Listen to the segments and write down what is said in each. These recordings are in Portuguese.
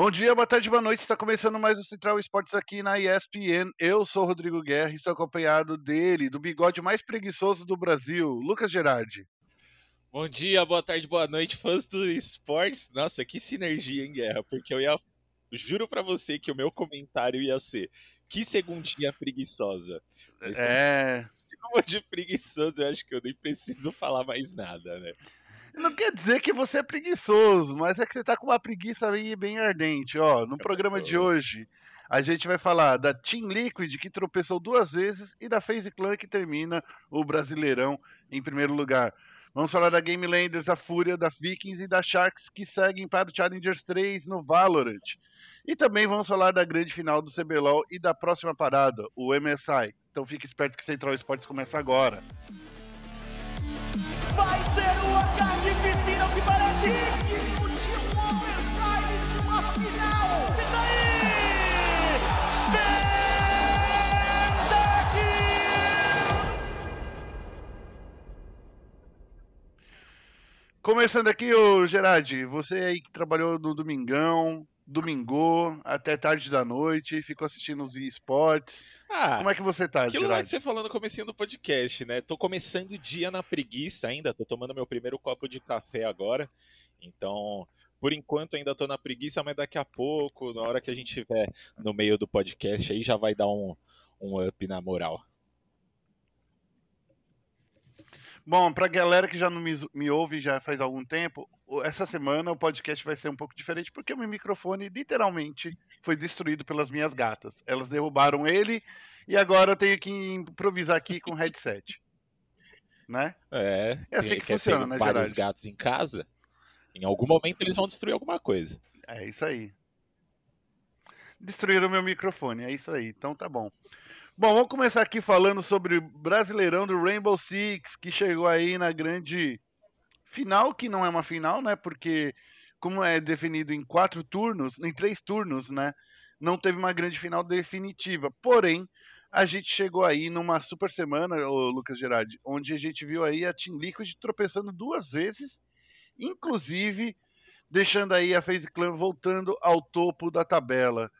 Bom dia, boa tarde, boa noite. Está começando mais o Central Esportes aqui na ESPN. Eu sou o Rodrigo Guerra e estou acompanhado dele, do bigode mais preguiçoso do Brasil, Lucas Gerardi. Bom dia, boa tarde, boa noite, fãs do esportes. Nossa, que sinergia, hein, Guerra? Porque eu ia. Juro para você que o meu comentário ia ser: que segundinha preguiçosa. Mas, é. Como de preguiçoso, eu acho que eu nem preciso falar mais nada, né? Não quer dizer que você é preguiçoso, mas é que você tá com uma preguiça aí bem ardente. Ó, no programa de hoje, a gente vai falar da Team Liquid, que tropeçou duas vezes, e da FaZe Clan, que termina o Brasileirão em primeiro lugar. Vamos falar da Game Landers, da Fúria, da Vikings e da Sharks, que seguem para o Challengers 3 no Valorant. E também vamos falar da grande final do CBLOL e da próxima parada, o MSI. Então fique esperto que Central Esportes começa agora. Vai ser uma carnificina que parece uma final. E daí? Começando aqui, ô Gerard, você aí que trabalhou no Domingão, domingo até tarde da noite, ficou assistindo os esportes. Ah, Como é que você tá, Aquilo lá que você falou no comecinho do podcast, né? Tô começando o dia na preguiça ainda, tô tomando meu primeiro copo de café agora. Então, por enquanto ainda tô na preguiça, mas daqui a pouco, na hora que a gente estiver no meio do podcast aí, já vai dar um, um up na moral. Bom, para a galera que já não me, me, ouve já faz algum tempo, essa semana o podcast vai ser um pouco diferente porque o meu microfone literalmente foi destruído pelas minhas gatas. Elas derrubaram ele e agora eu tenho que improvisar aqui com headset. Né? É, é assim que funciona, né, vários Gerard? gatos em casa. Em algum momento eles vão destruir alguma coisa. É isso aí. Destruíram meu microfone, é isso aí. Então tá bom. Bom, vamos começar aqui falando sobre o Brasileirão do Rainbow Six, que chegou aí na grande final, que não é uma final, né? Porque, como é definido em quatro turnos, em três turnos, né? Não teve uma grande final definitiva. Porém, a gente chegou aí numa super semana, o Lucas Gerardi, onde a gente viu aí a Team Liquid tropeçando duas vezes, inclusive deixando aí a FaZe Clan voltando ao topo da tabela.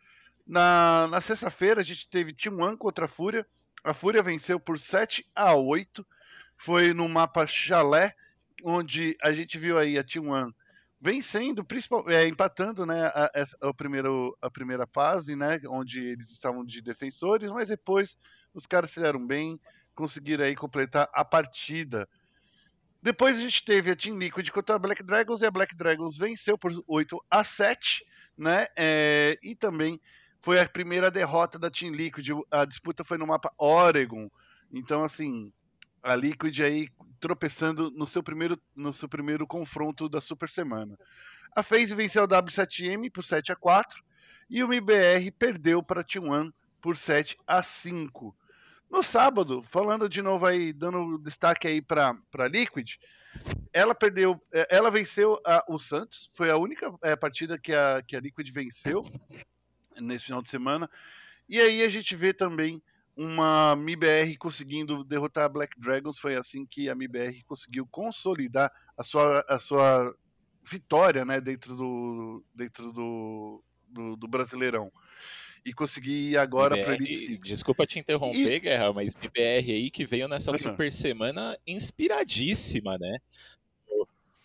Na, na sexta-feira a gente teve Team One contra a Fúria. A Fúria venceu por 7 a 8. Foi no mapa Chalé, onde a gente viu aí a Team One vencendo, é, empatando né, a, a, primeiro, a primeira fase, né, onde eles estavam de defensores, mas depois os caras se deram bem, conseguiram aí completar a partida. Depois a gente teve a Team Liquid contra a Black Dragons e a Black Dragons venceu por 8 a 7, né? É, e também foi a primeira derrota da Team Liquid. A disputa foi no mapa Oregon. Então, assim, a Liquid aí tropeçando no seu primeiro, no seu primeiro confronto da Super Semana. A FaZe venceu a W7M por 7 a 4 e o MBR perdeu para a T1 por 7 a 5. No sábado, falando de novo aí, dando destaque aí para a Liquid, ela perdeu, é, ela venceu a, o Santos, foi a única é, partida que a, que a Liquid venceu nesse final de semana. E aí a gente vê também uma MIBR conseguindo derrotar a Black Dragons. Foi assim que a MIBR conseguiu consolidar a sua, a sua vitória né, dentro, do, dentro do, do, do Brasileirão. E conseguir ir agora para Elite Six. Desculpa te interromper, e... Guerra, mas MIBR aí que veio nessa uhum. super semana inspiradíssima, né?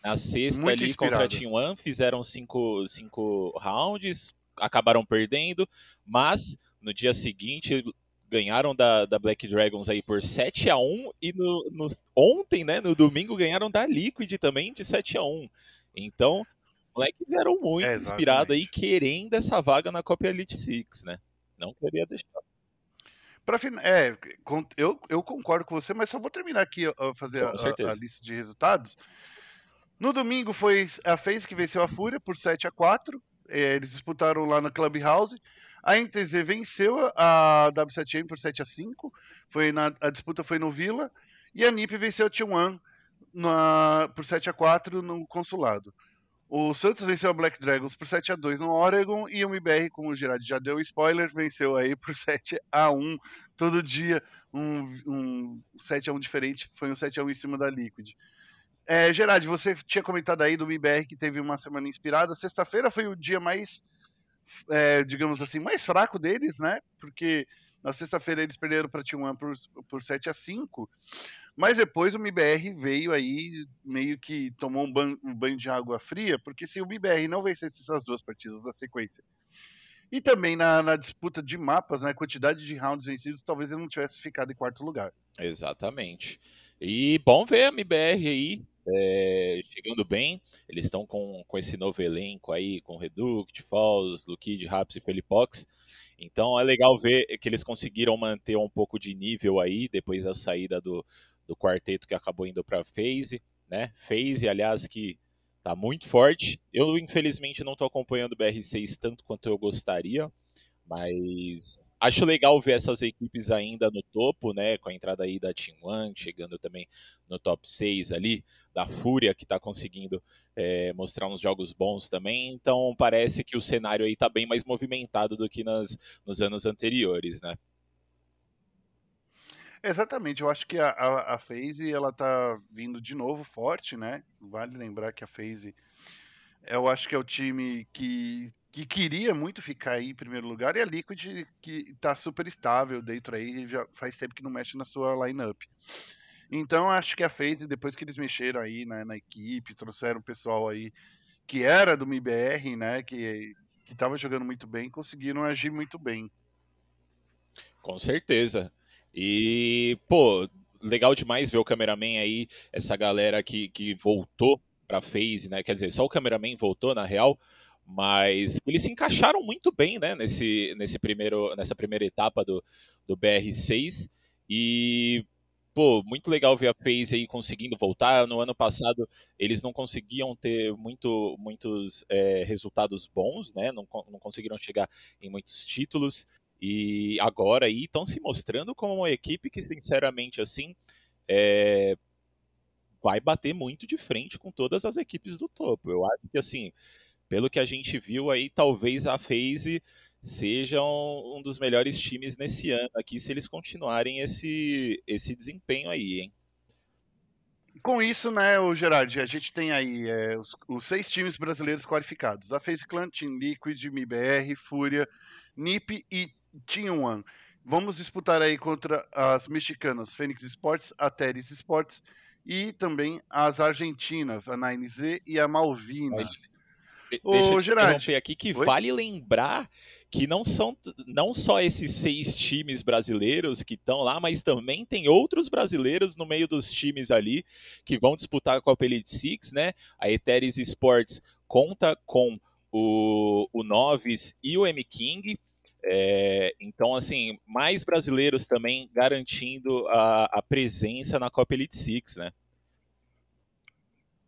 Na sexta Muito ali inspirado. contra a Team One, fizeram cinco, cinco rounds, acabaram perdendo, mas no dia seguinte ganharam da, da Black Dragons aí por 7 a 1 e no, no, ontem, né, no domingo, ganharam da Liquid também de 7 a 1 Então, os moleques vieram muito é, inspirado aí, querendo essa vaga na Copa Elite Six, né? Não queria deixar. Pra, é, eu, eu concordo com você, mas só vou terminar aqui a fazer a, a, lista de resultados. No domingo foi a FaZe que venceu a Fúria por 7 a 4 é, eles disputaram lá na Clubhouse. A NTZ venceu a W7M por 7 a 5 foi na, a disputa foi no Vila. E a NiP venceu a T1 na, por 7 a 4 no consulado. O Santos venceu a Black Dragons por 7 a 2 no Oregon e o MBR, como o Gerard já deu spoiler, venceu aí por 7 a 1 todo dia, um, um 7 a 1 diferente, foi um 7 a 1 em cima da Liquid. É, Gerard, você tinha comentado aí do MIBR que teve uma semana inspirada. Sexta-feira foi o dia mais é, digamos assim, mais fraco deles, né? Porque na sexta-feira eles perderam para T1 por, por 7 a 5 mas depois o MBR veio aí, meio que tomou um banho, um banho de água fria, porque se o MBR não vencesse essas duas partidas na sequência, e também na, na, disputa de mapas, né, quantidade de rounds vencidos, talvez ele não tivesse ficado em quarto lugar. Exatamente. E bom ver a MBR aí é, chegando bem. Eles estão com, com esse novo elenco aí, com Reduct, Falls, Lukid, Raps e Felipox. Então é legal ver que eles conseguiram manter um pouco de nível aí, depois da saída do, do quarteto que acabou indo para FaZe, né? FaZe, aliás, que tá muito forte. Eu, infelizmente, não estou acompanhando o BR6 tanto quanto eu gostaria, mas acho legal ver essas equipes ainda no topo, né? Com a entrada aí da Team One, chegando também no top 6 ali, da Fúria, que está conseguindo é, mostrar uns jogos bons também. Então parece que o cenário aí está bem mais movimentado do que nas, nos anos anteriores, né? Exatamente, eu acho que a, a, a FaZe ela tá vindo de novo forte, né? Vale lembrar que a FaZe eu acho que é o time que, que queria muito ficar aí em primeiro lugar e a Liquid que tá super estável dentro aí, já faz tempo que não mexe na sua lineup. Então acho que a FaZe, depois que eles mexeram aí né, na equipe, trouxeram o pessoal aí que era do MIBR, né, que, que tava jogando muito bem, conseguiram agir muito bem. Com certeza. E, pô, legal demais ver o cameraman aí, essa galera que, que voltou pra FaZe, né? Quer dizer, só o cameraman voltou, na real, mas eles se encaixaram muito bem, né, nesse, nesse primeiro, nessa primeira etapa do, do BR6. E, pô, muito legal ver a FaZe aí conseguindo voltar. No ano passado, eles não conseguiam ter muito, muitos é, resultados bons, né? Não, não conseguiram chegar em muitos títulos. E agora aí estão se mostrando como uma equipe que, sinceramente, assim, é... vai bater muito de frente com todas as equipes do topo. Eu acho que, assim, pelo que a gente viu aí, talvez a FaZe seja um, um dos melhores times nesse ano aqui, se eles continuarem esse, esse desempenho aí, hein? Com isso, né, o Gerard, a gente tem aí é, os, os, seis times brasileiros qualificados: a FaZe Clan, Team Liquid, MIBR, Fúria, NiP e Team One. Vamos disputar aí contra as mexicanas Fênix Sports, a Teres Sports e também as argentinas, a 9Z e a Malvinas. De deixa eu te Gerard, interromper aqui que Oi? vale lembrar que não são não só esses seis times brasileiros que estão lá, mas também tem outros brasileiros no meio dos times ali que vão disputar a Copa Elite Six, né? A Eteris Sports conta com o, o Noves e o M King. É, então, assim, mais brasileiros também garantindo a, a presença na Copa Elite Six, né?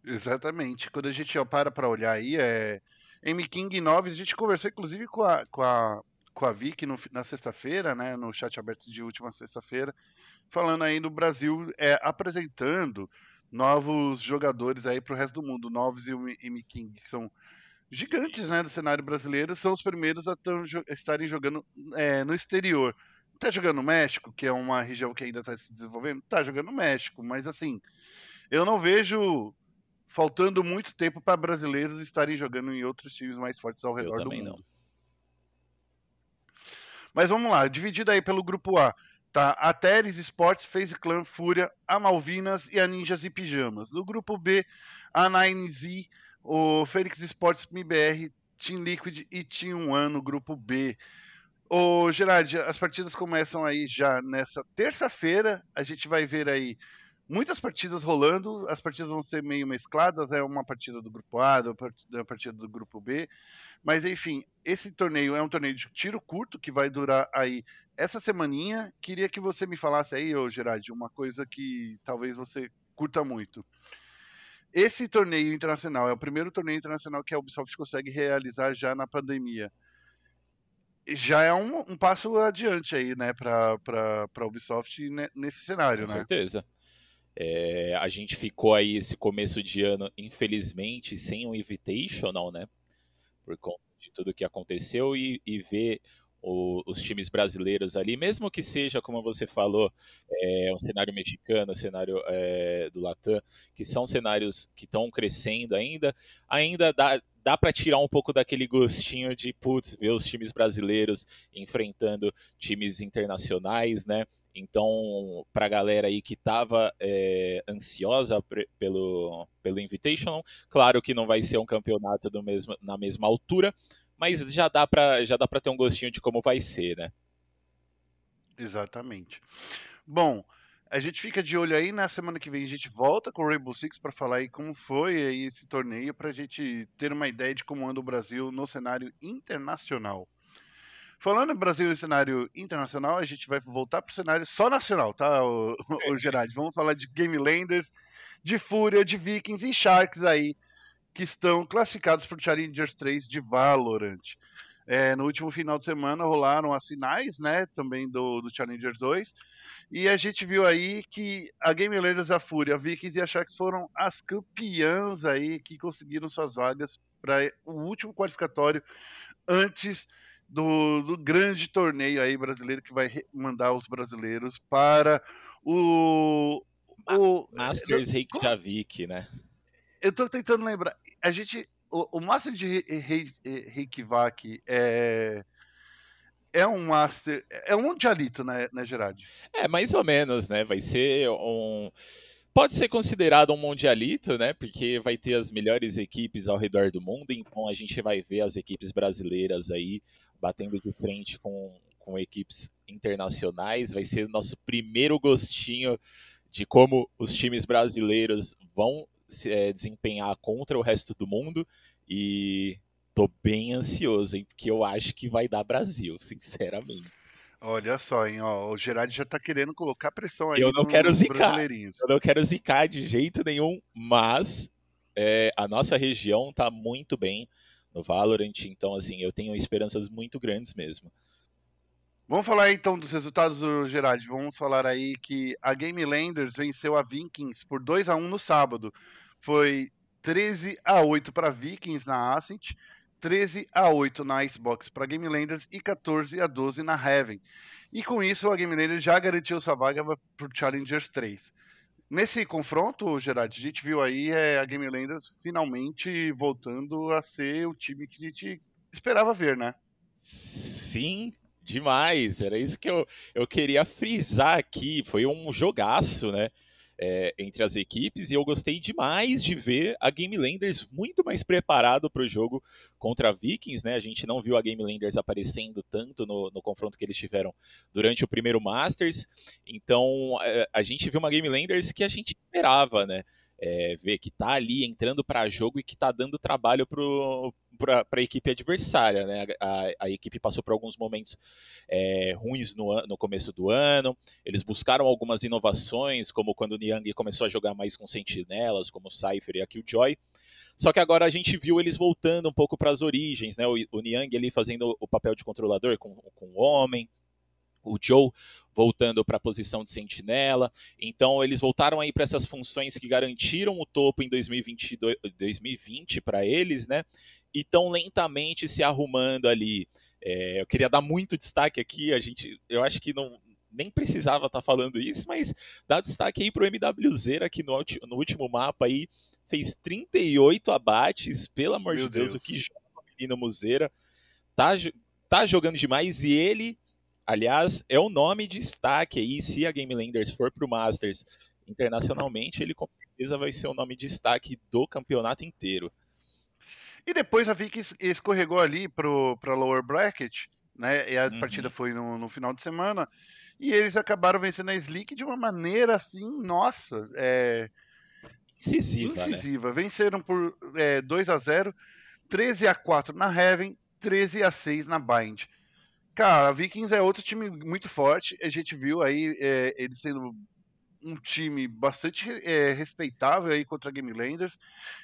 Exatamente. Quando a gente para para olhar aí, é M King 9, a gente conversou inclusive com a, com a, com a Vicky no, na sexta-feira, né, no chat aberto de última sexta-feira, falando aí no Brasil, é, apresentando novos jogadores aí para o resto do mundo, novos e o M King, que são gigantes né, do cenário brasileiro, são os primeiros a tão, estarem jogando é, no exterior. Tá jogando no México, que é uma região que ainda está se desenvolvendo? Tá jogando no México, mas assim, eu não vejo faltando muito tempo para brasileiros estarem jogando em outros times mais fortes ao redor do mundo. Não. Mas vamos lá, dividido aí pelo grupo A, tá? A Teres Sports, FaZe Clan, Fúria, a Malvinas e a Ninjas e Pijamas. No grupo B, a 9Z, o Fênix Sports MBR, Team Liquid e Team One no grupo B. Ô, Gerard, as partidas começam aí já nessa terça-feira. A gente vai ver aí muitas partidas rolando. As partidas vão ser meio mescladas. É uma partida do grupo A, uma partida do grupo B. Mas enfim, esse torneio é um torneio de tiro curto que vai durar aí essa semaninha. Queria que você me falasse aí, ô Gerard, uma coisa que talvez você curta muito. Esse torneio internacional é o primeiro torneio internacional que a Ubisoft consegue realizar já na pandemia. Já é um, um passo adiante aí, né, para a Ubisoft nesse cenário, Com né? Com certeza. É, a gente ficou aí esse começo de ano, infelizmente, sem um Invitational, né? Por conta de tudo que aconteceu e, e ver o, os times brasileiros ali, mesmo que seja, como você falou, é, um cenário mexicano, um cenário é, do Latam, que são cenários que estão crescendo ainda, ainda dá, dá para tirar um pouco daquele gostinho de, putz, ver os times brasileiros enfrentando times internacionais, né? Então, para a galera aí que estava é, ansiosa pelo, pelo Invitational, claro que não vai ser um campeonato do mesmo, na mesma altura, mas já dá para já dá para ter um gostinho de como vai ser, né? Exatamente. Bom, a gente fica de olho aí na semana que vem a gente volta com o Rainbow Six para falar aí como foi aí esse torneio para a gente ter uma ideia de como anda o Brasil no cenário internacional. Falando em Brasil e cenário internacional, a gente vai voltar para o cenário só nacional, tá, o, o Gerard? Vamos falar de Game Landers, de Fúria, de Vikings e Sharks aí que estão classificados para o Challengers 3 de Valorant. É, no último final de semana rolaram as finais, né, também do, do Challengers 2, e a gente viu aí que a Game Landers, a Fúria, a Vikings e a Sharks foram as campeãs aí que conseguiram suas vagas para o último qualificatório antes do, do, grande torneio aí brasileiro que vai mandar os brasileiros para o, o Masters Reykjavik, né? Eu tô tentando lembrar. A gente. O, o Master de Reykjavik é. É um Master. É um Mundialito, né, né, Gerard? É, mais ou menos, né? Vai ser um. Pode ser considerado um mundialito, né? Porque vai ter as melhores equipes ao redor do mundo, então a gente vai ver as equipes brasileiras aí batendo de frente com, com equipes internacionais. Vai ser o nosso primeiro gostinho de como os times brasileiros vão se, é, desempenhar contra o resto do mundo e tô bem ansioso, hein, porque eu acho que vai dar Brasil, sinceramente. Olha só, hein, ó, o Gerard já tá querendo colocar pressão aí eu não quero zicar, Eu não quero zicar de jeito nenhum, mas é, a nossa região tá muito bem no Valorant, então assim, eu tenho esperanças muito grandes mesmo. Vamos falar então dos resultados do Gerard. Vamos falar aí que a Game Landers venceu a Vikings por 2 a 1 no sábado. Foi 13 a 8 para Vikings na Ascent, 13 a 8 na Icebox para Game Landers e 14 a 12 na Heaven. E com isso a Game Landers já garantiu sua vaga para o Challengers 3. Nesse confronto, Gerard, a gente viu aí é, a Game Landers finalmente voltando a ser o time que a gente esperava ver, né? Sim, Demais, era isso que eu, eu queria frisar aqui. Foi um jogaço, né? É, entre as equipes e eu gostei demais de ver a Game Landers muito mais preparado para o jogo contra a Vikings, né? A gente não viu a Game Landers aparecendo tanto no, no confronto que eles tiveram durante o primeiro Masters, então é, a gente viu uma Game Landers que a gente esperava, né? É, ver que tá ali entrando para jogo e que tá dando trabalho para a equipe adversária. Né? A, a, equipe passou por alguns momentos é, ruins no, no começo do ano. Eles buscaram algumas inovações, como quando o Niang começou a jogar mais com sentinelas, como o Cypher e a Killjoy. Só que agora a gente viu eles voltando um pouco para as origens, né? O, o Niang ali fazendo o papel de controlador com, com o homem, o Joe voltando para a posição de sentinela. Então eles voltaram aí para essas funções que garantiram o topo em 2022, 2020 para eles, né? E tão lentamente se arrumando ali. É, eu queria dar muito destaque aqui, a gente, eu acho que não nem precisava estar tá falando isso, mas dá destaque aí para o MWZ aqui no, no, último mapa aí, fez 38 abates, pelo amor Meu de Deus, Deus, o que joga o menino Muzeira, tá, tá jogando demais e ele Aliás, é o nome de destaque aí, se a Game Landers for para o Masters internacionalmente, ele com certeza vai ser o nome de destaque do campeonato inteiro. E depois a Vicky escorregou ali para lower bracket, né? E a uhum. partida foi no, no, final de semana. E eles acabaram vencendo a Slick de uma maneira assim, nossa, é... incisiva. Né? incisiva. Né? Venceram por é, 2 a 0 13 a 4 na Heaven, 13 a 6 na Bind. Cara, a Vikings é outro time muito forte. A gente viu aí é, eles sendo um time bastante é, respeitável aí contra a Game Landers.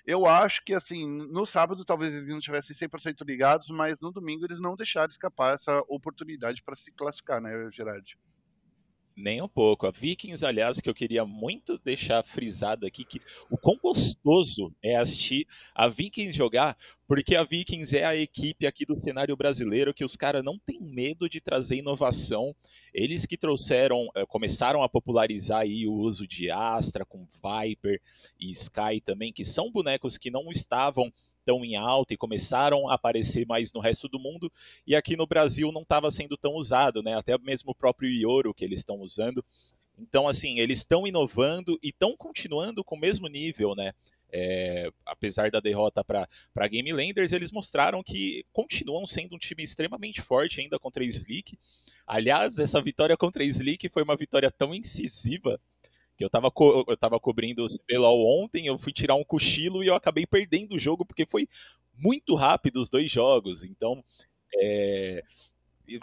Eu acho que, assim, no sábado talvez eles não tivessem 100% ligados, mas no domingo eles não deixaram escapar essa oportunidade para se classificar, né, Gerard? Nem um pouco. A Vikings, aliás, que eu queria muito deixar frisado aqui, que o quão gostoso é assistir a Vikings jogar, porque a Vikings é a equipe aqui do cenário brasileiro que os caras não têm medo de trazer inovação. Eles que trouxeram, eh, começaram a popularizar aí o uso de Astra com Viper e Sky também, que são bonecos que não estavam tão em alta e começaram a aparecer mais no resto do mundo, e aqui no Brasil não estava sendo tão usado, né? Até mesmo o próprio Ioro que eles estão usando. Então, assim, eles estão inovando e estão continuando com o mesmo nível, né? É, apesar da derrota para Game Landers, eles mostraram que continuam sendo um time extremamente forte ainda contra a Slick. Aliás, essa vitória contra a Slick foi uma vitória tão incisiva que eu estava co eu tava cobrindo o CBLOL ontem, eu fui tirar um cochilo e eu acabei perdendo o jogo porque foi muito rápido os dois jogos. Então, é,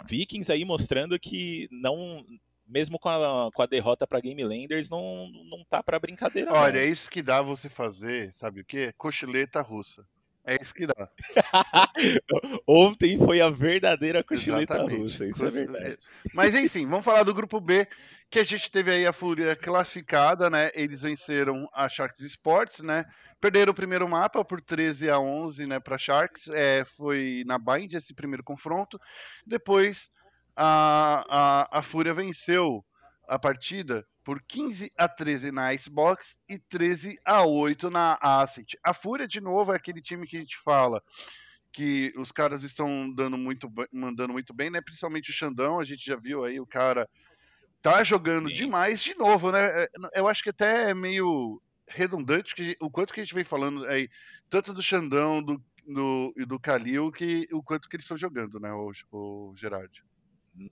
Vikings aí mostrando que não mesmo com a, com a derrota para Game Landers, não, não tá para brincadeira. Olha, não. é isso que dá você fazer, sabe o quê? Cochileta russa. É isso que dá. Ontem foi a verdadeira cochileta Exatamente. russa, isso é verdade. Mas enfim, vamos falar do grupo B, que a gente teve aí a Fúria classificada, né? Eles venceram a Sharks Sports, né? Perderam o primeiro mapa por 13 a 11, né, para Sharks. É, foi na Bind esse primeiro confronto. Depois a, a, a Fúria venceu a partida por 15 a 13 na Icebox e 13 a 8 na Ascent. A Fúria, de novo, é aquele time que a gente fala que os caras estão dando muito, mandando muito bem, né? Principalmente o Xandão, a gente já viu aí o cara tá jogando Sim. demais de novo, né? É, eu acho que até é meio redundante que, o quanto que a gente vem falando aí, tanto do Xandão do, do, e do Kalil, que o quanto que eles estão jogando, né, o, o Gerard.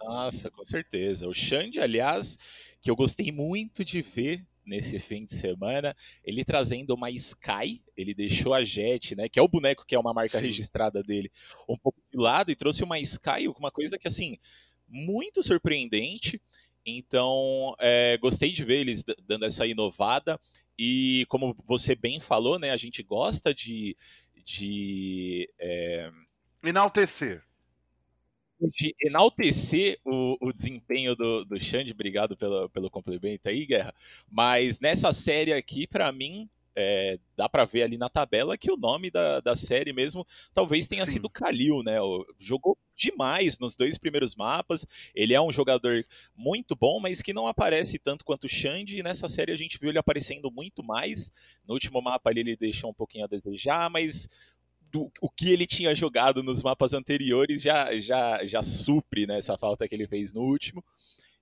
Nossa, com certeza. O Xande, aliás, que eu gostei muito de ver nesse fim de semana, ele trazendo uma Sky, ele deixou a Jet, né, que é o boneco que é uma marca Sim. registrada dele, um pouco de lado e trouxe uma Sky, uma coisa que assim, muito surpreendente. Então, é, gostei de ver eles dando essa inovada. E como você bem falou, né, a gente gosta de, de é... enaltecer. de enaltecer o, o desempenho do, do Xande, obrigado pelo, pelo complemento aí, Guerra. Mas nessa série aqui, para mim, é, dá para ver ali na tabela que o nome da, da série mesmo talvez tenha Sim. sido Kalil, né? Jogou demais nos dois primeiros mapas. Ele é um jogador muito bom, mas que não aparece tanto quanto o Xande. E nessa série a gente viu ele aparecendo muito mais. No último mapa ali ele deixou um pouquinho a desejar, mas do, o que ele tinha jogado nos mapas anteriores já, já, já supre né, essa falta que ele fez no último.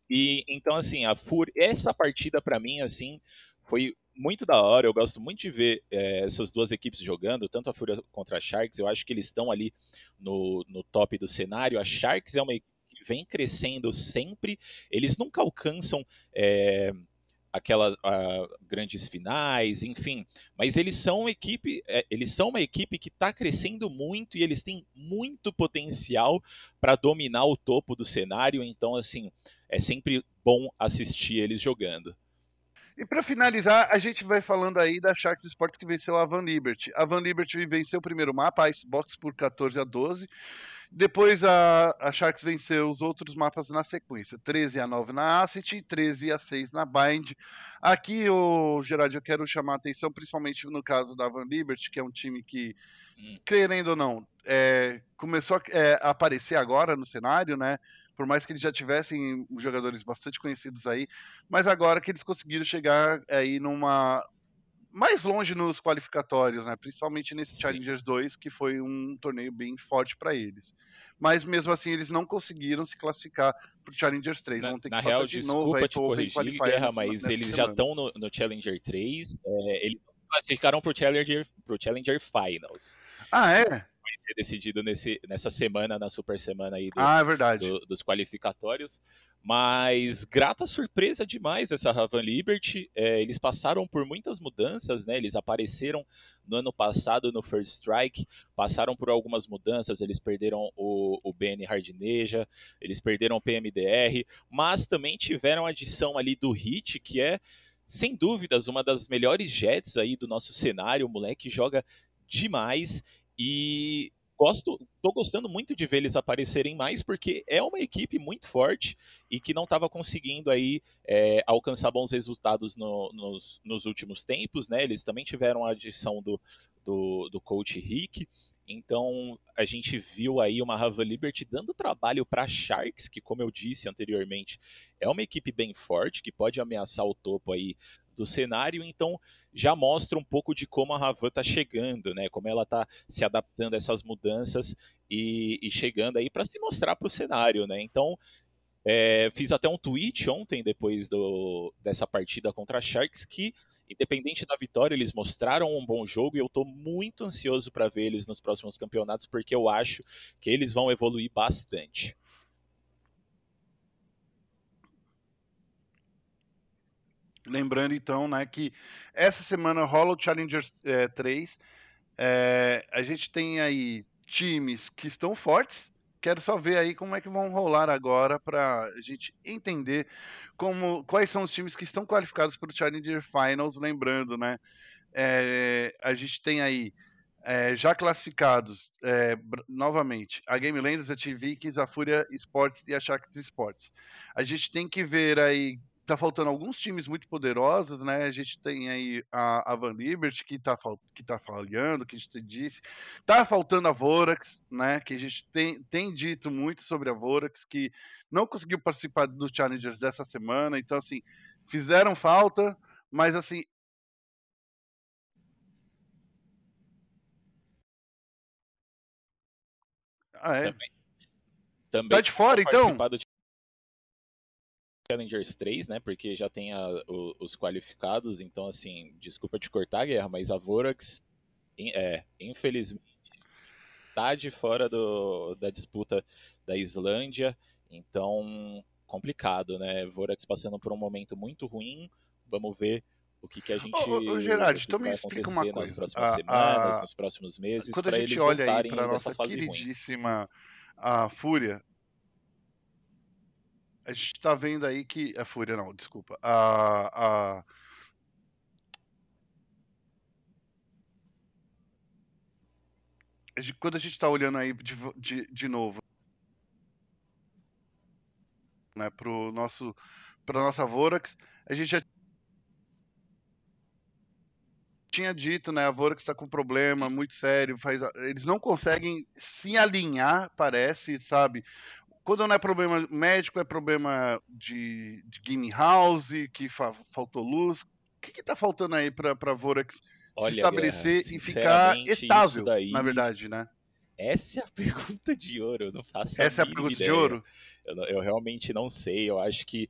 E então, assim, a Fur essa partida para mim, assim, foi muito da hora. Eu gosto muito de ver é, essas duas equipes jogando, tanto a Fúria contra a Sharks. Eu acho que eles estão ali no, no top do cenário. A Sharks é uma equipe que vem crescendo sempre. Eles nunca alcançam. É, aquelas uh, grandes finais, enfim. Mas eles são uma equipe, é, eles são uma equipe que está crescendo muito e eles têm muito potencial para dominar o topo do cenário. Então, assim, é sempre bom assistir eles jogando. E para finalizar, a gente vai falando aí da Sharks Sports que venceu a Van Liberty. A Van Liberty venceu o primeiro mapa, a Icebox, por 14 a 12. Depois a, a Sharks venceu os outros mapas na sequência: 13 a 9 na Asset e 13 a 6 na Bind. Aqui, o Gerard, eu quero chamar a atenção, principalmente no caso da Van Liberty, que é um time que, hum. querendo ou não, é, começou a, é, a aparecer agora no cenário, né? Por mais que eles já tivessem jogadores bastante conhecidos aí, mas agora que eles conseguiram chegar aí numa mais longe nos qualificatórios, né? Principalmente nesse Sim. Challengers 2, que foi um torneio bem forte para eles. Mas mesmo assim, eles não conseguiram se classificar para o Challengers 3. Na, Vão ter que na real, de desculpa novo, aí, te corrigir, Guerra, mas eles já estão no, no, Challenger 3. É, eles classificaram para o Challenger, pro Challenger Finals. Ah, é? vai ser decidido nesse, nessa semana, na super semana aí do, ah, é do, dos qualificatórios. Mas grata surpresa demais essa Ravan Liberty. É, eles passaram por muitas mudanças, né? Eles apareceram no ano passado no First Strike, passaram por algumas mudanças. Eles perderam o, o BN Hardneja, eles perderam o PMDR, mas também tiveram a adição ali do Hit, que é sem dúvidas uma das melhores jets aí do nosso cenário. O moleque joga demais e gosto, tô gostando muito de ver eles aparecerem mais, porque é uma equipe muito forte e que não estava conseguindo aí é, alcançar bons resultados no, nos, nos, últimos tempos, né? Eles também tiveram a adição do, do, do coach Rick, então a gente viu aí uma Rava Liberty dando trabalho para Sharks, que como eu disse anteriormente, é uma equipe bem forte, que pode ameaçar o topo aí do cenário, então já mostra um pouco de como a Ravan está chegando, né? Como ela está se adaptando a essas mudanças e, e chegando aí para se mostrar para o cenário, né? Então é, fiz até um tweet ontem, depois do, dessa partida contra a Sharks, que, independente da vitória, eles mostraram um bom jogo e eu estou muito ansioso para ver eles nos próximos campeonatos, porque eu acho que eles vão evoluir bastante. Lembrando então, né, que essa semana rola o Challengers é, 3. É, a gente tem aí times que estão fortes. Quero só ver aí como é que vão rolar agora para a gente entender como quais são os times que estão qualificados para o Challenger Finals. Lembrando, né, é, a gente tem aí é, já classificados é, novamente a Game Landers, a TV a Fúria Sports e a Sharks Sports. A gente tem que ver aí tá faltando alguns times muito poderosos, né? A gente tem aí a, a Van Liberty que tá, que tá falhando, que a gente disse. Tá faltando a Vorax, né? Que a gente tem, tem dito muito sobre a Vorax, que não conseguiu participar do Challengers dessa semana. Então, assim, fizeram falta, mas assim. Ah, é? Também. Também tá de fora, então? Challengers 3, né? Porque já tem a, o, os qualificados, então assim, desculpa te cortar, Guerra, mas a Vorax, é, infelizmente, tá de fora do, da disputa da Islândia, então complicado, né? Vorax passando por um momento muito ruim, vamos ver o que, que a gente ô, ô, Gerard, então me explica uma coisa. nas próximas a, semanas, a, nos próximos meses, para eles voltarem dessa fase ruim. queridíssima a Fúria, a gente está vendo aí que. A Fúria não, desculpa. A. a... Quando a gente está olhando aí de, de, de novo né, pro nosso para nossa Vorax, a gente já tinha dito, né, a Vorax está com problema muito sério, faz, eles não conseguem se alinhar, parece, sabe? Quando não é problema médico, é problema de, de game house, que fa faltou luz. O que está faltando aí para a Vorax Olha, se estabelecer Guerra, e ficar estável, daí, na verdade, né? Essa é a pergunta de ouro, eu não faço Essa é a pergunta ideia. de ouro? Eu, eu, realmente não sei, eu acho que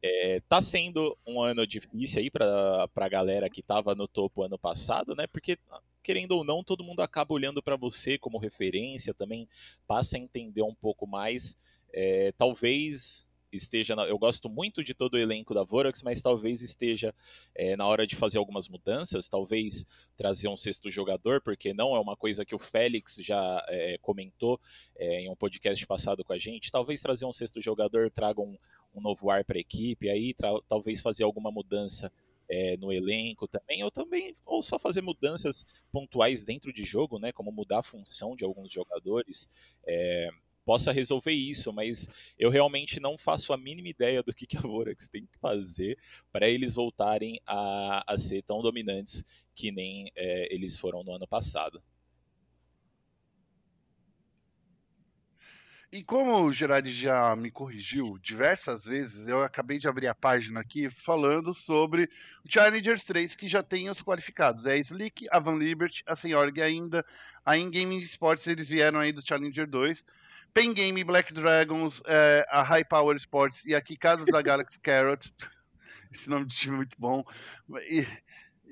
é, tá sendo um ano difícil aí para a galera que estava no topo ano passado, né? Porque querendo ou não, todo mundo acaba olhando para você como referência, também passa a entender um pouco mais é, talvez esteja. Na... eu gosto muito de todo o elenco da Vorax, mas talvez esteja é, na hora de fazer algumas mudanças, talvez trazer um sexto jogador, porque não é uma coisa que o Félix já é, comentou é, em um podcast passado com a gente. Talvez trazer um sexto jogador traga um, um novo ar para a equipe, aí talvez fazer alguma mudança. É, no elenco também, ou também, ou só fazer mudanças pontuais dentro de jogo, né? Como mudar a função de alguns jogadores. É, possa resolver isso, mas eu realmente não faço a mínima ideia do que, que a Vorax tem que fazer para eles voltarem a, a ser tão dominantes que nem é, eles foram no ano passado. E como o Gerard já me corrigiu diversas vezes, eu acabei de abrir a página aqui falando sobre o Challengers 3, que já tem os qualificados. É a Slick, a Van Liberty, a Senhorg ainda, a In-Game Sports, eles vieram aí do Challenger 2. Pen Game, Black Dragons, é, a High Power Sports e aqui Casas da Galaxy Carrots. Esse nome de time é muito bom. E,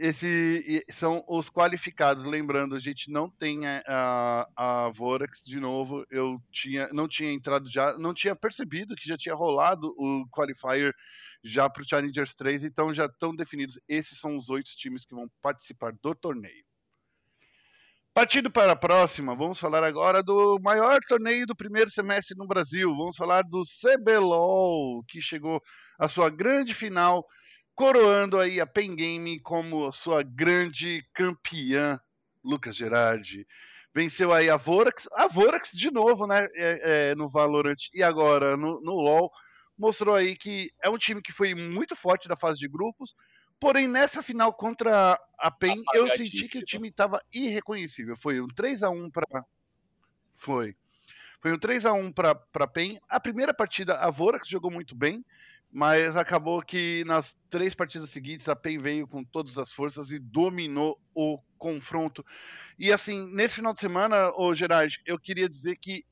esse são os qualificados. Lembrando, a gente não tem a, a, Vorax de novo. Eu tinha, não tinha entrado já, não tinha percebido que já tinha rolado o qualifier já para o Challengers 3, então já estão definidos. Esses são os oito times que vão participar do torneio. Partindo para a próxima, vamos falar agora do maior torneio do primeiro semestre no Brasil. Vamos falar do CBLOL, que chegou à sua grande final, coroando aí a Pen Game como sua grande campeã, Lucas Gerardi. venceu aí a Vorax, a Vorax de novo, né, é, é, no Valorant e agora no, no LoL, mostrou aí que é um time que foi muito forte da fase de grupos, porém nessa final contra a PEN eu senti que o time estava irreconhecível, foi um 3 a 1 para foi. Foi um 3 a 1 para para PEN. A primeira partida a Vorax jogou muito bem, mas acabou que nas três partidas seguintes a PEN veio com todas as forças e dominou o confronto. E assim, nesse final de semana, ô Gerard, eu queria dizer que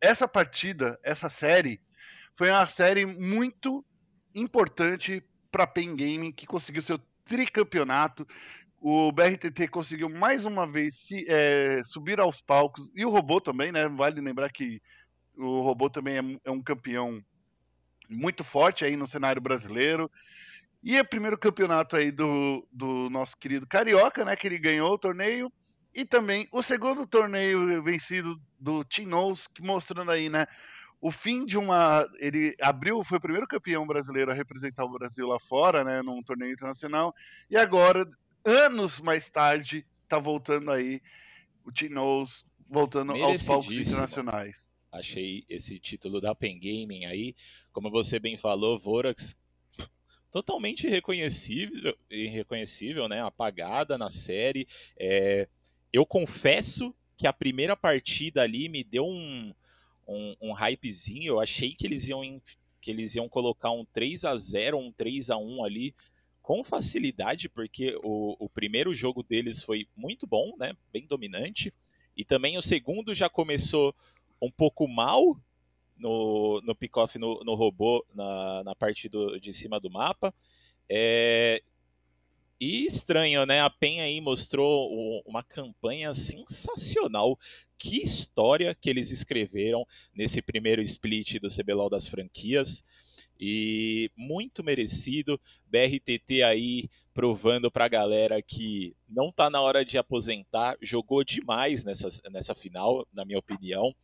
essa partida, essa série, foi uma série muito importante para a PEN Gaming, que conseguiu seu tricampeonato. O BRTT conseguiu mais uma vez se, é, subir aos palcos, e o robô também, né? Vale lembrar que o robô também é, é um campeão muito forte aí no cenário brasileiro. E é o primeiro campeonato aí do, do nosso querido Carioca, né? Que ele ganhou o torneio. E também o segundo torneio vencido do Tinoz, mostrando aí, né? O fim de uma. Ele abriu, foi o primeiro campeão brasileiro a representar o Brasil lá fora, né? Num torneio internacional. E agora, anos mais tarde, tá voltando aí o Tinoz, voltando aos palcos internacionais achei esse título da Pen Gaming aí, como você bem falou, Vorax totalmente irreconhecível, irreconhecível né? apagada na série. É, eu confesso que a primeira partida ali me deu um, um, um hypezinho, eu achei que eles iam que eles iam colocar um 3 a 0 um 3 a 1 ali com facilidade, porque o, o primeiro jogo deles foi muito bom, né? bem dominante, e também o segundo já começou um pouco mal no, no pick-off no, no, robô, na, na parte do, de cima do mapa. É, e estranho, né? A PEN aí mostrou uma campanha sensacional. Que história que eles escreveram nesse primeiro split do CBLOL das franquias. E muito merecido. BRTT aí provando pra galera que não tá na hora de aposentar. Jogou demais nessa, nessa final, na minha opinião.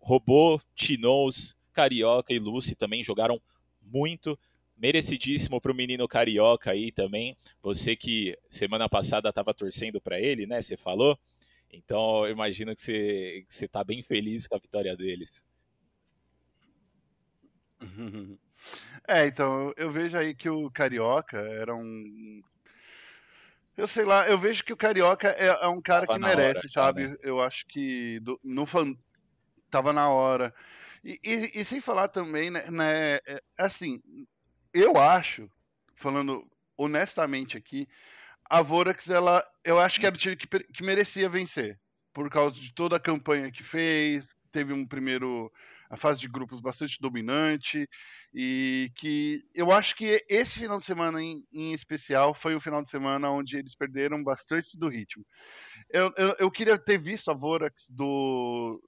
Robô, Tinoz, Carioca e Lucy também jogaram muito. Merecidíssimo para o menino Carioca aí também. Você que semana passada estava torcendo para ele, né? Você falou. Então eu imagino que você, que você tá bem feliz com a vitória deles. É, então, eu vejo aí que o Carioca era um. Eu sei lá, eu vejo que o Carioca é, é um cara Tava que merece, hora, sabe? Né? Eu acho que do, no, tava na hora. E, e, e sem falar também, né, né, é, assim, eu acho, falando honestamente aqui, a Vorax, ela, eu acho que era o time que, que merecia vencer, por causa de toda a campanha que fez, teve um primeiro a fase de grupos bastante dominante e que eu acho que esse final de semana em, em especial foi um final de semana onde eles perderam bastante do ritmo. Eu, eu, eu queria ter visto a Vorax do,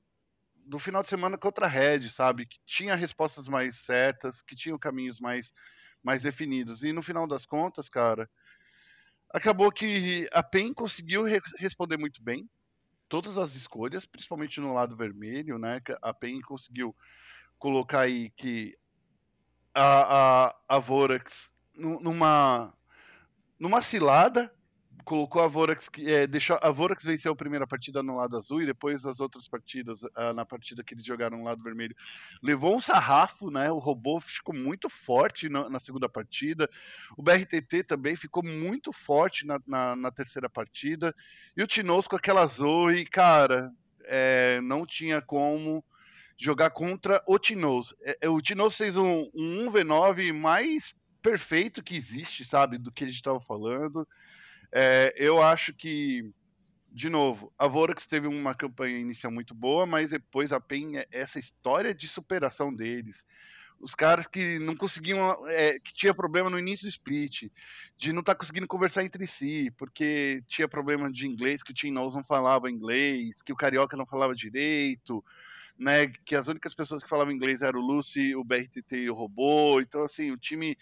do final de semana contra a Red, sabe? Que tinha respostas mais certas, que tinham caminhos mais, mais definidos. E no final das contas, cara, acabou que a PEN conseguiu re responder muito bem todas as escolhas, principalmente no lado vermelho, né? A PEN conseguiu colocar aí que a, a, a Vorax numa, numa cilada colocou a Vorax, é, deixou a Vorax venceu a primeira partida no lado azul e depois as outras partidas, ah, na partida que eles jogaram no lado vermelho, levou um sarrafo, né? O robô ficou muito forte na, na segunda partida. O BRTT também ficou muito forte na, na, na terceira partida. E o Tinoz com aquela Zoe, cara, é, não tinha como jogar contra o Tinoz. É, é o Tinoz fez um, um 1v9 mais perfeito que existe, sabe? Do que a gente estava falando. É, eu acho que, de novo, a Vorax teve uma campanha inicial muito boa, mas depois a PEN, é, essa história de superação deles, os caras que não conseguiam, é, que tinha problema no início do split, de não estar tá conseguindo conversar entre si, porque tinha problema de inglês, que o Tim Knowles não falava inglês, que o Carioca não falava direito, né, que as únicas pessoas que falavam inglês eram o Lucy, o BRTT e o Robô, então assim, o time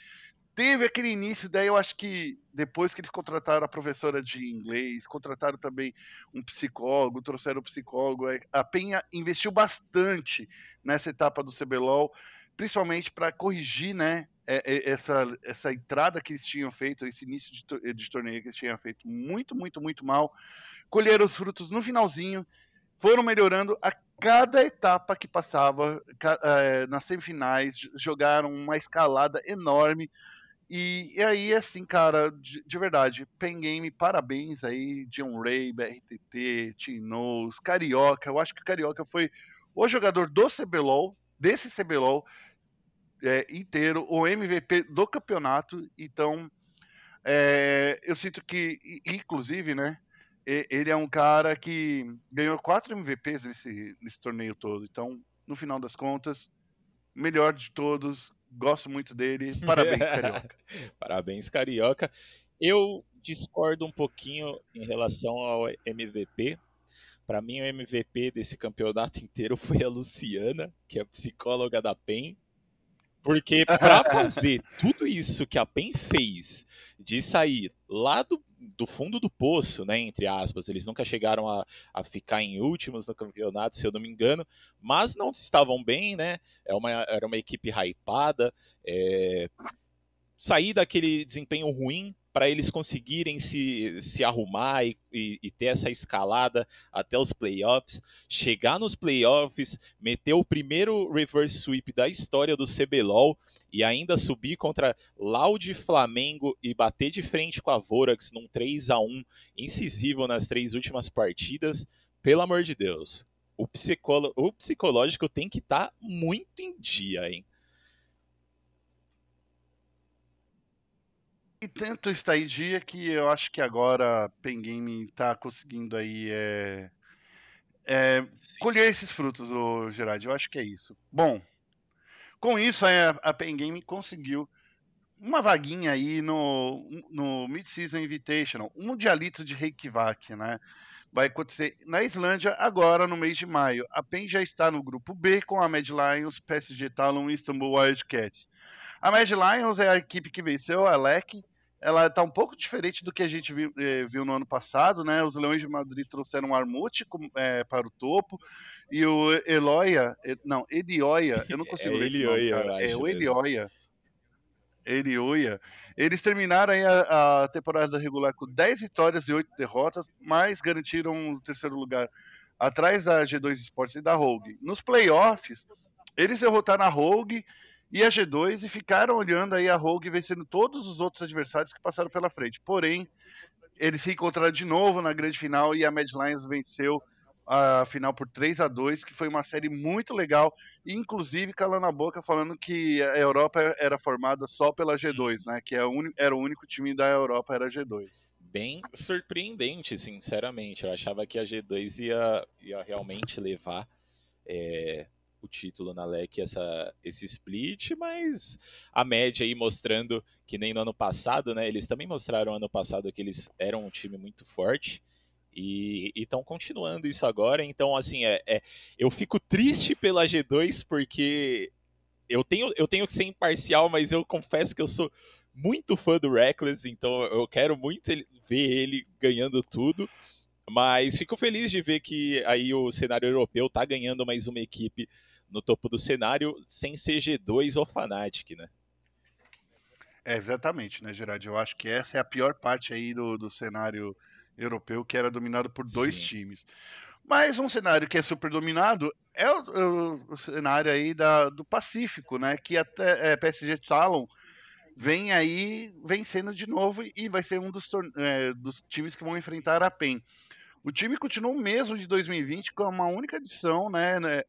teve aquele início, daí eu acho que depois que eles contrataram a professora de inglês, contrataram também um psicólogo, trouxeram um psicólogo, a Penha investiu bastante nessa etapa do CBLOL, principalmente para corrigir, né, é, é, essa, essa entrada que eles tinham feito, esse início de, de torneio que eles tinham feito muito, muito, muito mal, colheram os frutos no finalzinho, foram melhorando a cada etapa que passava é, nas semifinais, jogaram uma escalada enorme. E, e aí, assim, cara, de, de, verdade, Pen Game, parabéns aí, John Ray, BRTT, Tinoz, Carioca. Eu acho que o Carioca foi o jogador do CBLOL, desse CBLOL é, inteiro, o MVP do campeonato. Então, é, eu sinto que, inclusive, né, ele é um cara que ganhou quatro MVPs nesse, nesse torneio todo. Então, no final das contas, melhor de todos. Gosto muito dele. Parabéns, Carioca. Parabéns, Carioca. Eu discordo um pouquinho em relação ao MVP. Para mim, o MVP desse campeonato inteiro foi a Luciana, que é a psicóloga da PEN. Porque para fazer tudo isso que a PEN fez, de sair lá do, do fundo do poço, né, entre aspas, eles nunca chegaram a, a ficar em últimos no campeonato, se eu não me engano, mas não estavam bem, né, é uma, era uma equipe hypada, é, sair daquele desempenho ruim para eles conseguirem se, se arrumar e, e, e, ter essa escalada até os playoffs, chegar nos playoffs, meter o primeiro reverse sweep da história do CBLOL e ainda subir contra Loud Flamengo e bater de frente com a Vorax num 3 a 1 incisivo nas três últimas partidas, pelo amor de Deus. O, psicolo, o psicológico tem que estar tá muito em dia, hein? E tanto está em dia que eu acho que agora a Pen Game está conseguindo aí é, é, colher esses frutos, o Gerard. Eu acho que é isso. Bom, com isso a, a Pen Game conseguiu uma vaguinha aí no, no Mid-Season Invitational, um mundialito de Reykjavik, né? Vai acontecer na Islândia agora no mês de maio. A PEN já está no grupo B com a Mad Lions, PSG Talon e Istanbul Wildcats. A Mad Lions é a equipe que venceu a LEC ela está um pouco diferente do que a gente viu, eh, viu, no ano passado, né? Os Leões de Madrid trouxeram o Armute é, para o topo e o Eloia, não, Elioia, eu não consigo é ler Elioia, nome, É o Elioia. Elioia. Eles terminaram a, a, temporada regular com 10 vitórias e 8 derrotas, mas garantiram o terceiro lugar atrás da G2 Sports e da Rogue. Nos playoffs, eles derrotaram a Rogue e a G2 e ficaram olhando aí a Rogue vencendo todos os outros adversários que passaram pela frente. Porém, eles se encontraram de novo na grande final e a Mad Lions venceu a final por 3 a 2 que foi uma série muito legal, inclusive calando a boca falando que a Europa era formada só pela G2, né? Que é era o único time da Europa, era a G2 bem surpreendente, sinceramente. Eu achava que a G2 ia, ia realmente levar é, o título na LEC essa, esse split, mas a média aí mostrando que nem no ano passado, né? Eles também mostraram ano passado que eles eram um time muito forte e estão continuando isso agora. Então, assim, é, é, eu fico triste pela G2 porque eu tenho, eu tenho que ser imparcial, mas eu confesso que eu sou muito fã do Reckless, então eu quero muito ele, ver ele ganhando tudo. Mas fico feliz de ver que aí o cenário europeu tá ganhando mais uma equipe no topo do cenário sem CG2 ou Fnatic, né? É, exatamente, né, Gerard? Eu acho que essa é a pior parte aí do, do cenário europeu, que era dominado por dois Sim. times. Mas um cenário que é super dominado é o, o, o cenário aí da, do Pacífico, né? Que até é, PSG Talon vem aí vencendo de novo e vai ser um dos, é, dos times que vão enfrentar a PEN. O time continua o mesmo de 2020, com uma única adição, né, né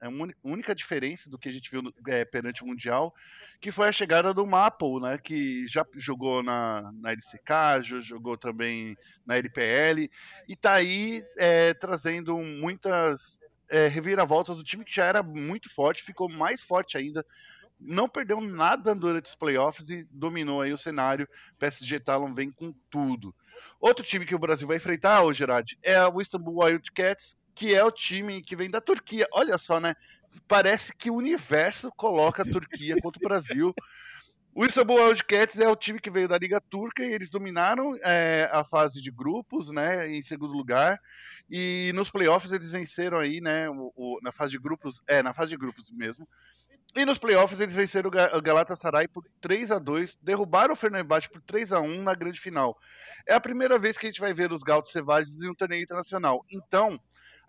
é uma única diferença do que a gente viu é, perante o Mundial, que foi a chegada do Maple, né, que já jogou na, na LCK, já jogou também na LPL, e está aí é, trazendo muitas é, reviravoltas do time que já era muito forte, ficou mais forte ainda não perdeu nada durante os playoffs e dominou aí o cenário. PSG Talon vem com tudo. Outro time que o Brasil vai enfrentar, ô Gerard, é o Istanbul Wildcats, que é o time que vem da Turquia. Olha só, né? Parece que o universo coloca a Turquia contra o Brasil. O Istanbul Wildcats é o time que veio da Liga Turca e eles dominaram é, a fase de grupos, né, em segundo lugar. E nos playoffs eles venceram aí, né, o, o, na fase de grupos, é, na fase de grupos mesmo, E nos playoffs eles venceram o Galatasaray por 3 a 2 derrubaram o Fenerbahçe por 3 a 1 na grande final. É a primeira vez que a gente vai ver os Gautos Selvagens em um torneio internacional. Então,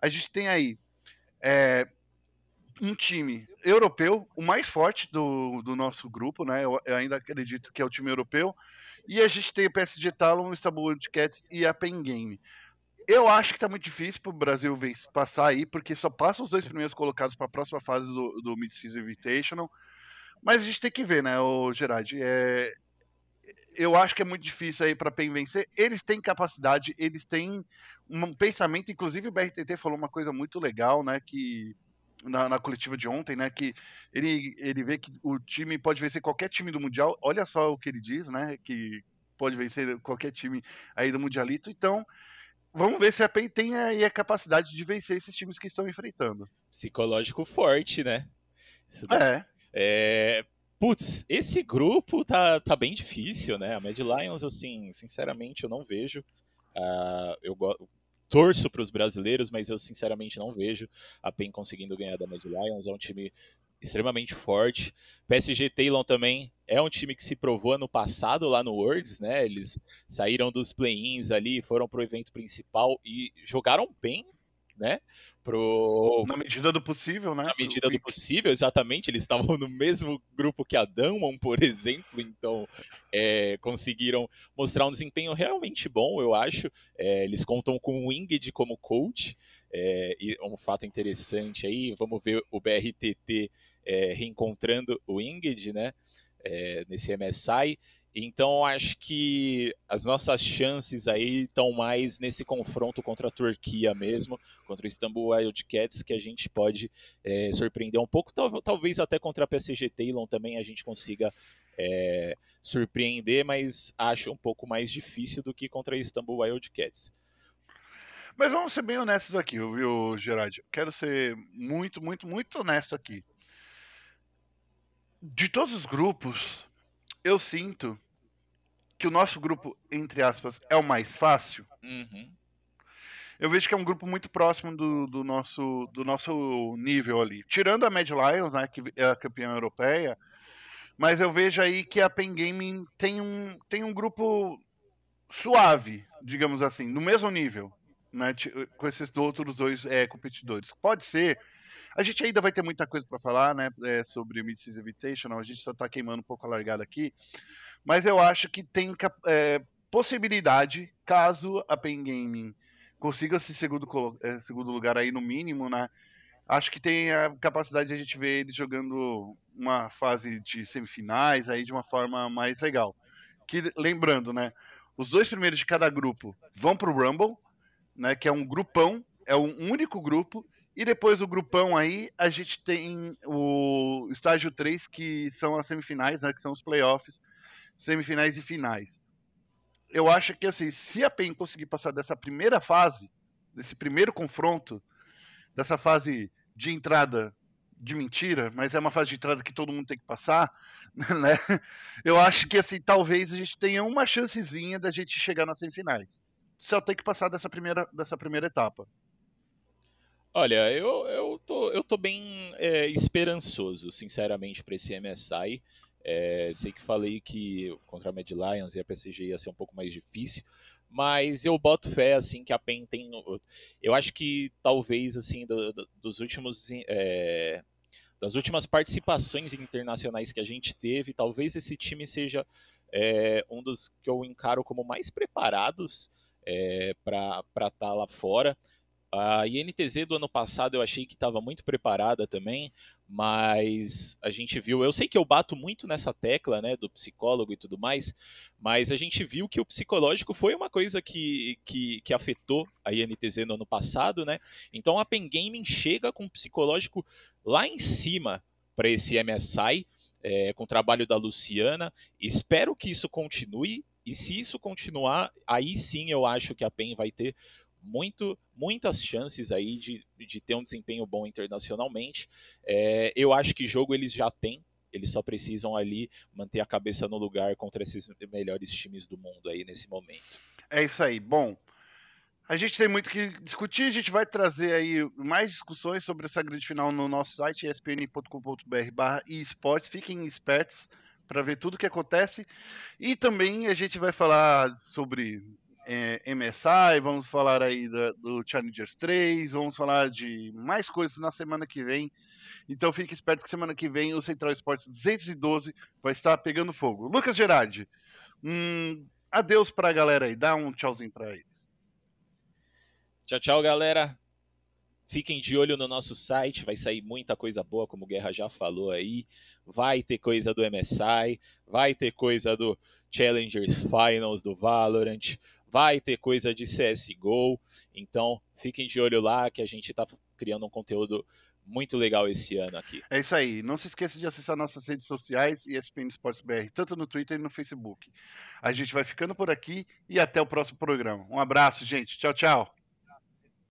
a gente tem aí é, um time europeu, o mais forte do, do nosso grupo, né? Eu, eu, ainda acredito que é o time europeu. E a gente tem o PSG Talon, o Istanbul Cats e a Pen Game. Eu acho que tá muito difícil pro Brasil passar aí, porque só passa os dois primeiros colocados para a próxima fase do, do Mid-Season Invitational. Mas a gente tem que ver, né, o Gerard? É... Eu acho que é muito difícil aí para PEN vencer. Eles têm capacidade, eles têm um pensamento. Inclusive, o BRTT falou uma coisa muito legal, né? Que na, na, coletiva de ontem, né? Que ele, ele vê que o time pode vencer qualquer time do Mundial. Olha só o que ele diz, né? Que pode vencer qualquer time aí do Mundialito. Então, Vamos ver se a PEN tem aí a capacidade de vencer esses times que estão enfrentando. Psicológico forte, né? É. é. Putz, esse grupo tá, tá bem difícil, né? A Mad Lions, assim, sinceramente, eu não vejo. Uh, eu torço para os brasileiros, mas eu sinceramente não vejo a PEN conseguindo ganhar da Mad Lions. É um time extremamente forte. PSG Taylor também é um time que se provou ano passado lá no Worlds, né? Eles saíram dos play-ins ali, foram pro evento principal e jogaram bem, né? Pro... Na medida do possível, né? Na medida do possível, exatamente. Eles estavam no mesmo grupo que a Damon, por exemplo, então é, conseguiram mostrar um desempenho realmente bom, eu acho. É, eles contam com o Ingrid como coach, é, e um fato interessante aí, vamos ver o BRTT é, reencontrando o Ingrid, né? É, nesse MSI. Então acho que as nossas chances aí estão mais nesse confronto contra a Turquia mesmo, contra o Istanbul Wildcats, que a gente pode é, surpreender um pouco, talvez até contra a PSG Taylor também a gente consiga é, surpreender, mas acho um pouco mais difícil do que contra a Istanbul Wildcats. Mas vamos ser bem honestos aqui, viu, Gerard? Quero ser muito, muito, muito honesto aqui. De todos os grupos, eu sinto que o nosso grupo, entre aspas, é o mais fácil. Uhum. Eu vejo que é um grupo muito próximo do, do, nosso, do nosso nível ali. Tirando a Mad Lions, né, que é a campeã europeia, mas eu vejo aí que a Pen Gaming tem um, tem um grupo suave, digamos assim, no mesmo nível né, com esses outros dois é, competidores. Pode ser. A gente ainda vai ter muita coisa para falar, né, é, sobre Mid-Season Invitational. A gente só está queimando um pouco a largada aqui, mas eu acho que tem é, possibilidade, caso a Pen Gaming consiga esse segundo, é, segundo lugar aí no mínimo, né? Acho que tem a capacidade de a gente ver eles jogando uma fase de semifinais aí de uma forma mais legal. Que lembrando, né? Os dois primeiros de cada grupo vão para o Rumble né? Que é um grupão, é um único grupo. E depois do grupão aí, a gente tem o estágio 3, que são as semifinais, né? Que são os playoffs, semifinais e finais. Eu acho que assim, se a PEN conseguir passar dessa primeira fase, desse primeiro confronto, dessa fase de entrada de mentira, mas é uma fase de entrada que todo mundo tem que passar, né? Eu acho que assim, talvez a gente tenha uma chancezinha da gente chegar nas semifinais só tem que passar dessa primeira, dessa primeira etapa. Olha, eu, eu, tô, eu tô bem é, esperançoso, sinceramente, para esse MSI. É, sei que falei que contra a Mad Lions e a PSG ia ser um pouco mais difícil, mas eu boto fé assim que a PEN tem. Eu acho que talvez assim do, do, dos últimos é, das últimas participações internacionais que a gente teve, talvez esse time seja é, um dos que eu encaro como mais preparados é, para estar tá lá fora. A INTZ do ano passado eu achei que estava muito preparada também, mas a gente viu. Eu sei que eu bato muito nessa tecla, né, do psicólogo e tudo mais, mas a gente viu que o psicológico foi uma coisa que, que, que afetou a INTZ no ano passado, né? Então a Pen Gaming chega com o psicológico lá em cima para esse MSI, é, com o trabalho da Luciana. Espero que isso continue. E se isso continuar, aí sim eu acho que a PEN vai ter muito, muitas chances aí de, de ter um desempenho bom internacionalmente. É, eu acho que jogo eles já têm, eles só precisam ali manter a cabeça no lugar contra esses melhores times do mundo aí nesse momento. É isso aí. Bom, A gente tem muito que discutir, a gente vai trazer aí mais discussões sobre essa grande final no nosso site, espn.com.br barra esportes. Fiquem espertos para ver tudo o que acontece. E também a gente vai falar sobre é, MSI, vamos falar aí do, do Challengers 3, vamos falar de mais coisas na semana que vem. Então fique esperto que semana que vem o Central Esportes 212 vai estar pegando fogo. Lucas Gerardi, um adeus a galera aí, dá um tchauzinho para eles. Tchau, tchau, galera. Fiquem de olho no nosso site, vai sair muita coisa boa, como o Guerra já falou aí. Vai ter coisa do MSI, vai ter coisa do Challengers Finals do Valorant, vai ter coisa de CSGO. Então, fiquem de olho lá que a gente está criando um conteúdo muito legal esse ano aqui. É isso aí. Não se esqueça de acessar nossas redes sociais e ESPN Esportes BR, tanto no Twitter e no Facebook. A gente vai ficando por aqui e até o próximo programa. Um abraço, gente. Tchau, tchau.